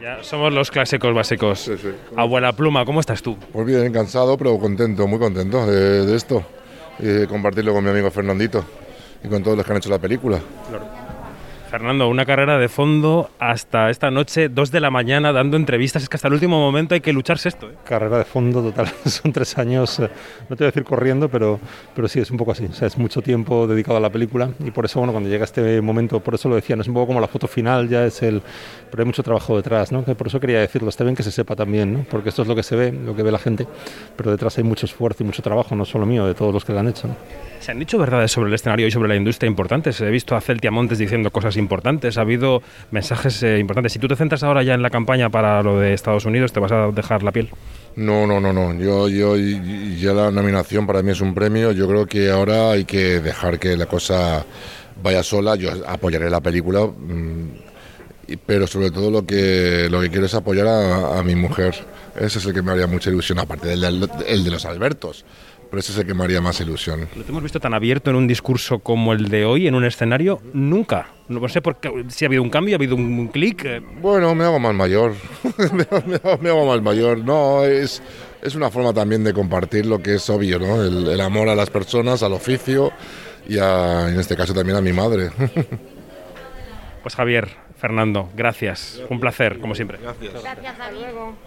Ya somos los clásicos básicos. Abuela Pluma, ¿cómo estás tú? Pues bien, cansado, pero contento, muy contento de, de esto. Y compartirlo con mi amigo Fernandito y con todos los que han hecho la película. Fernando, una carrera de fondo hasta esta noche, dos de la mañana, dando entrevistas. Es que hasta el último momento hay que lucharse esto. ¿eh? Carrera de fondo total. Son tres años, eh, no te voy a decir corriendo, pero, pero sí, es un poco así. O sea, es mucho tiempo dedicado a la película y por eso, bueno, cuando llega este momento, por eso lo decía, no es un poco como la foto final, ya es el. Pero hay mucho trabajo detrás, ¿no? Por eso quería decirlo. Está bien que se sepa también, ¿no? Porque esto es lo que se ve, lo que ve la gente, pero detrás hay mucho esfuerzo y mucho trabajo, no solo mío, de todos los que lo han hecho. Se han dicho verdades sobre el escenario y sobre la industria importantes. He visto a Celtia Montes diciendo cosas importantes, ha habido mensajes eh, importantes. Si tú te centras ahora ya en la campaña para lo de Estados Unidos, ¿te vas a dejar la piel? No, no, no, no. Yo, yo, ya la nominación para mí es un premio. Yo creo que ahora hay que dejar que la cosa vaya sola. Yo apoyaré la película, mm, pero sobre todo lo que lo que quiero es apoyar a, mi mujer. Ese es el que me haría mucha ilusión, aparte del- el de los Albertos. Pero ese es el que me haría más ilusión. No te hemos visto tan abierto en un discurso como el de hoy, en un escenario, nunca. No sé por qué, si ha habido un cambio, ha habido un clic. eh, Bueno, me hago más mayor. me, hago, me hago más mayor. No, es, es una forma también de compartir lo que es obvio, ¿no? El, el amor a las personas, al oficio y a- en este caso también a mi madre. Pues Javier, Fernando, gracias. Un placer, como siempre. Gracias, hasta luego.